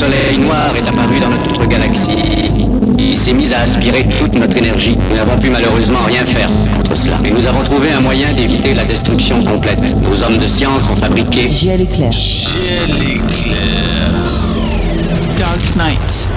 soleil noir est apparu dans notre galaxie. Il s'est mis à aspirer toute notre énergie. Nous n'avons pu malheureusement rien faire contre cela. Mais nous avons trouvé un moyen d'éviter la destruction complète. Nos hommes de science ont fabriqué... Giel éclair. Giel éclair. Dark Knight.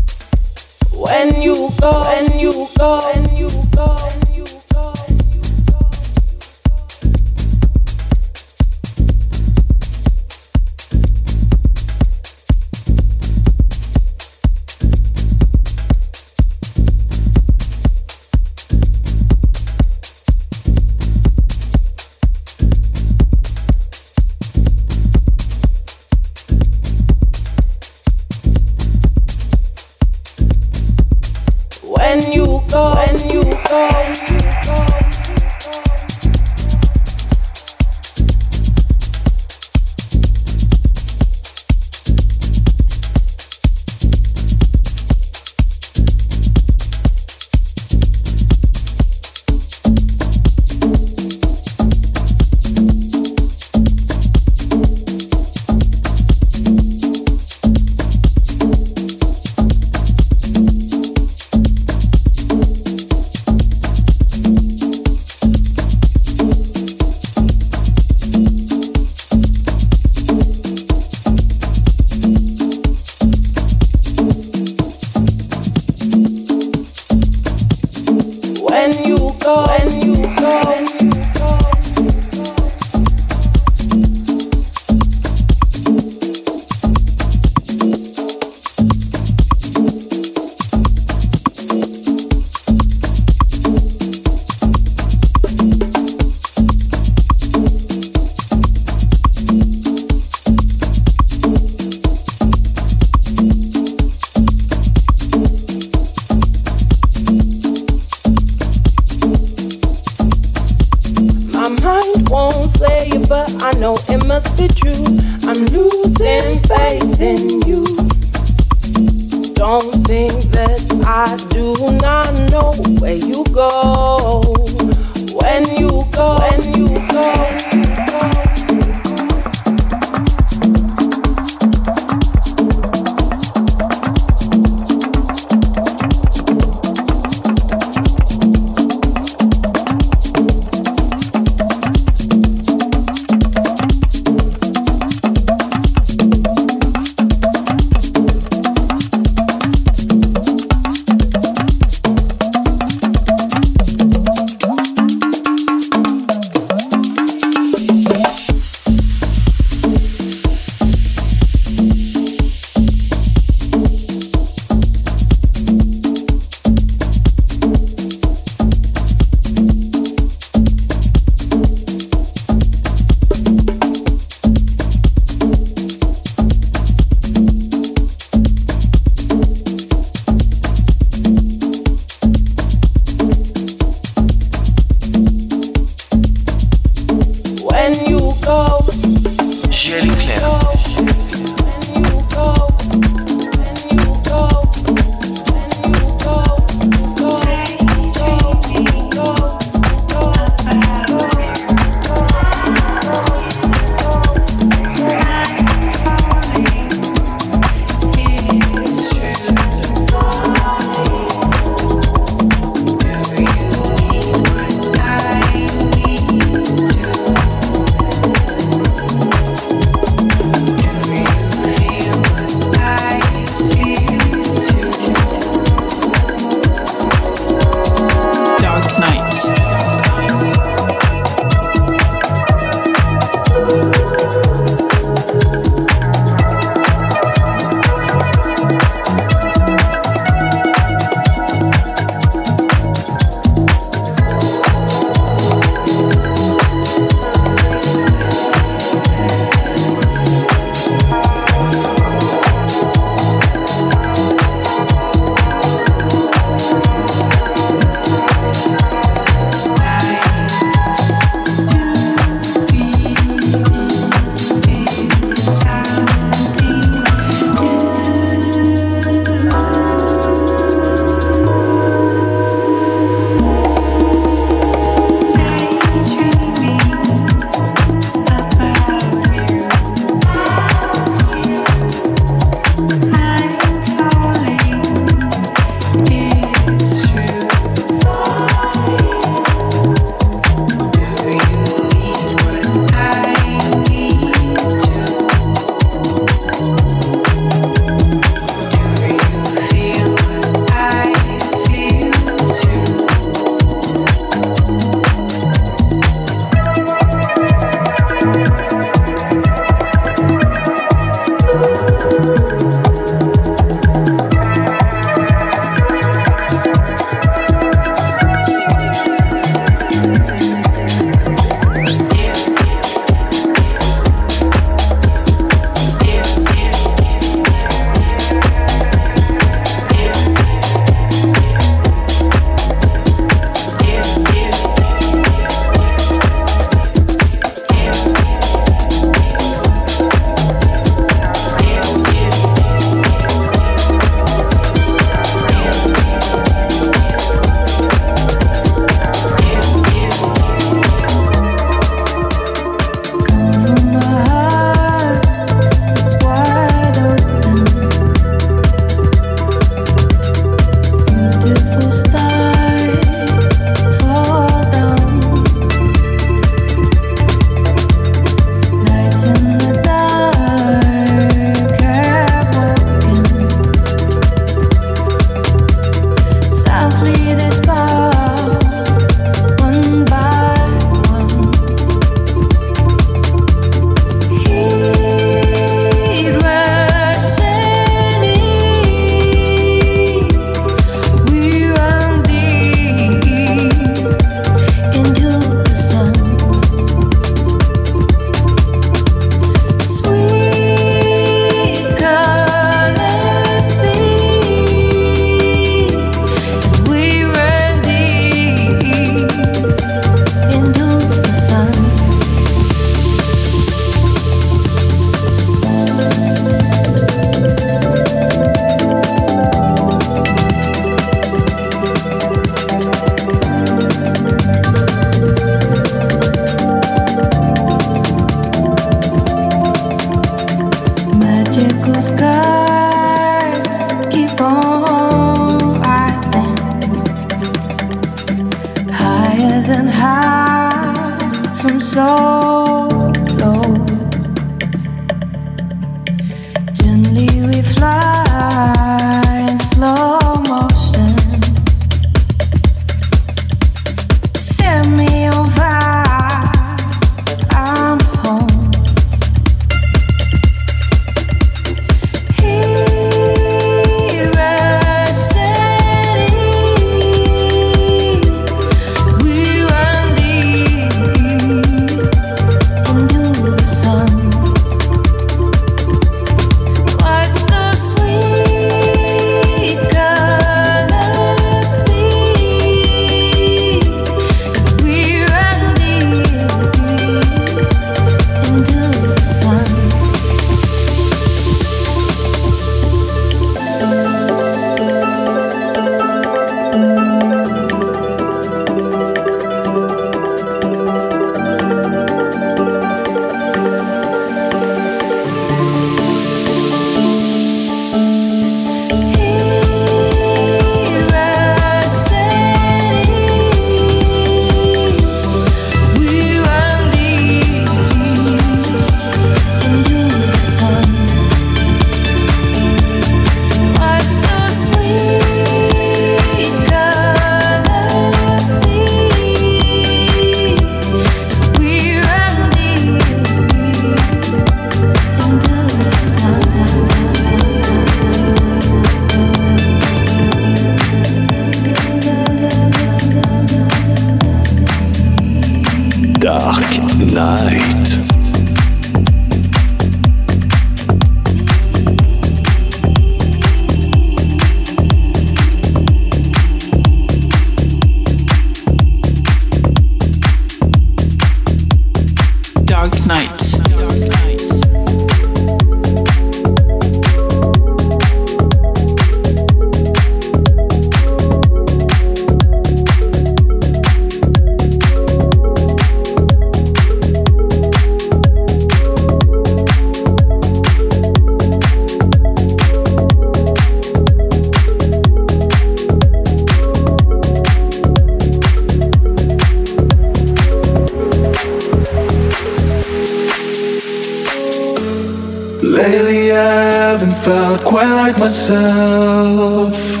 myself.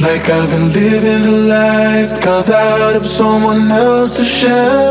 Like I've been living the life carved out of someone else's shell.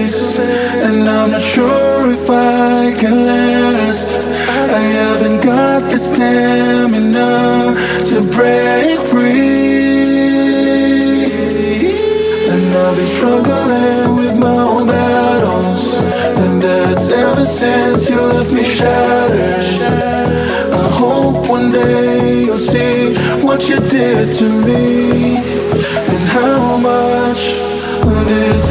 And I'm not sure if I can last. I haven't got the stamina to break free. And I've been struggling with my own battles And that's ever since you left me shattered. I hope one day you'll see what you did to me And how much this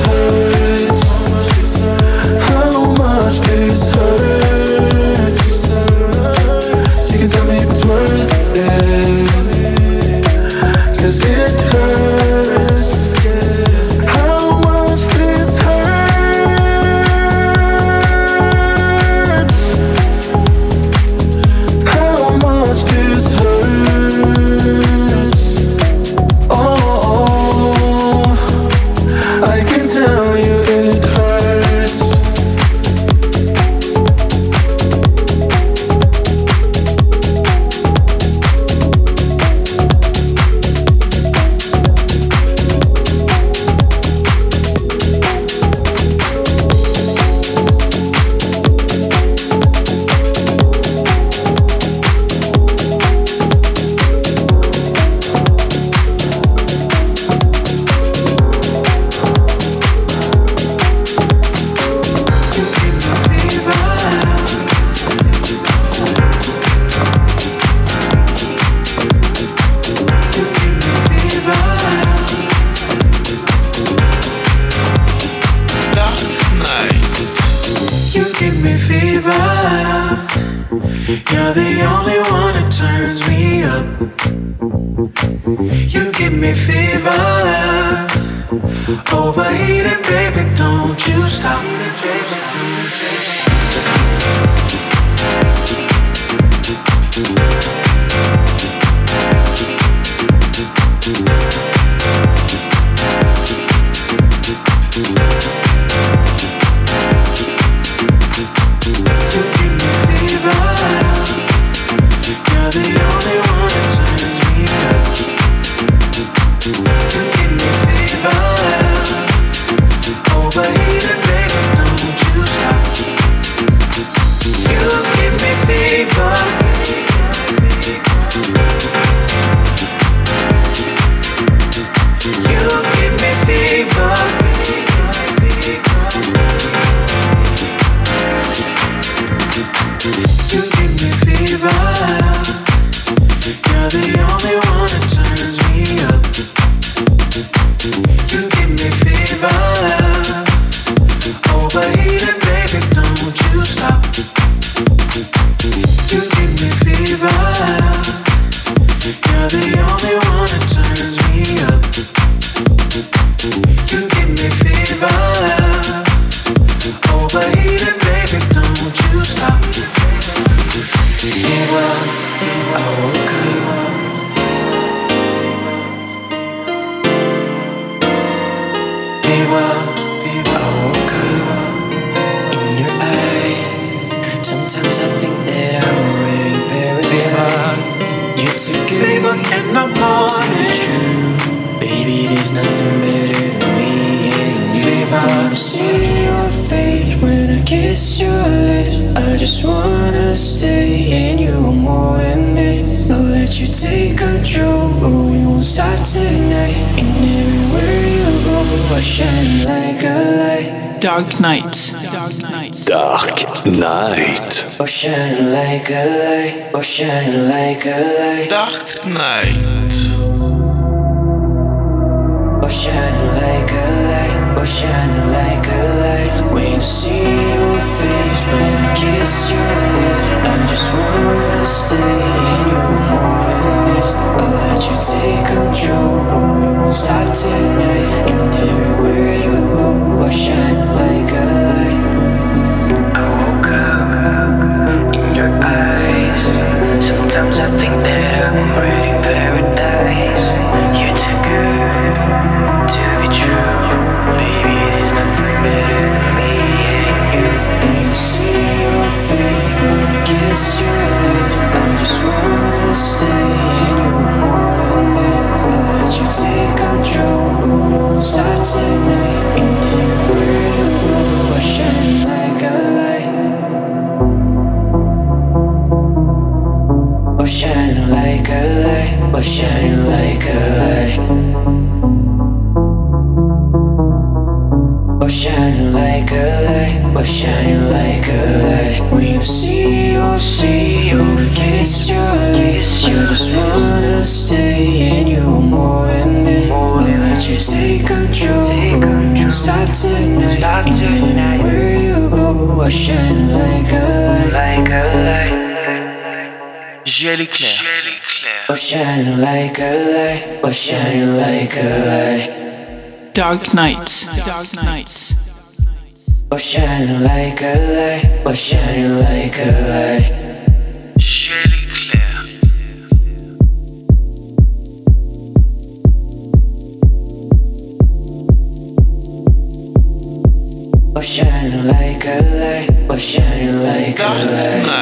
stop. Dark Dark Night. Oh, shining like a light. Oh, shining like a light. Dark Night. Oh, shining like a light. Oh, shining like a light. When I see your face, when I kiss your lips, I just wanna stay in you more than this. I'll let you take control. Oh, we won't stop tonight. And everywhere you go, I shine like a light. Sometimes I think that I'm already in paradise. You're too good to be true, baby. There's nothing better than me and you. I see your face, when I kiss your lips, I just wanna stay in you more than let you take control, but we won't stop tonight. And everywhere you go, light. Shining like a light. Shining like a light. Shining like a light. When I see your face, when I kiss your lips, I just wanna stay in you more than this. I'll let you take control. We won't stop tonight. And everywhere you go, I shine like a light. Like a light. Gel éclair. Oh, shining like a light. Oh, shining like a light. Dark Night. Dark Night. Oh, shining like a light. Oh, shining like a light. Gel éclair. Oh, shining like a light. Oh, shining like a light.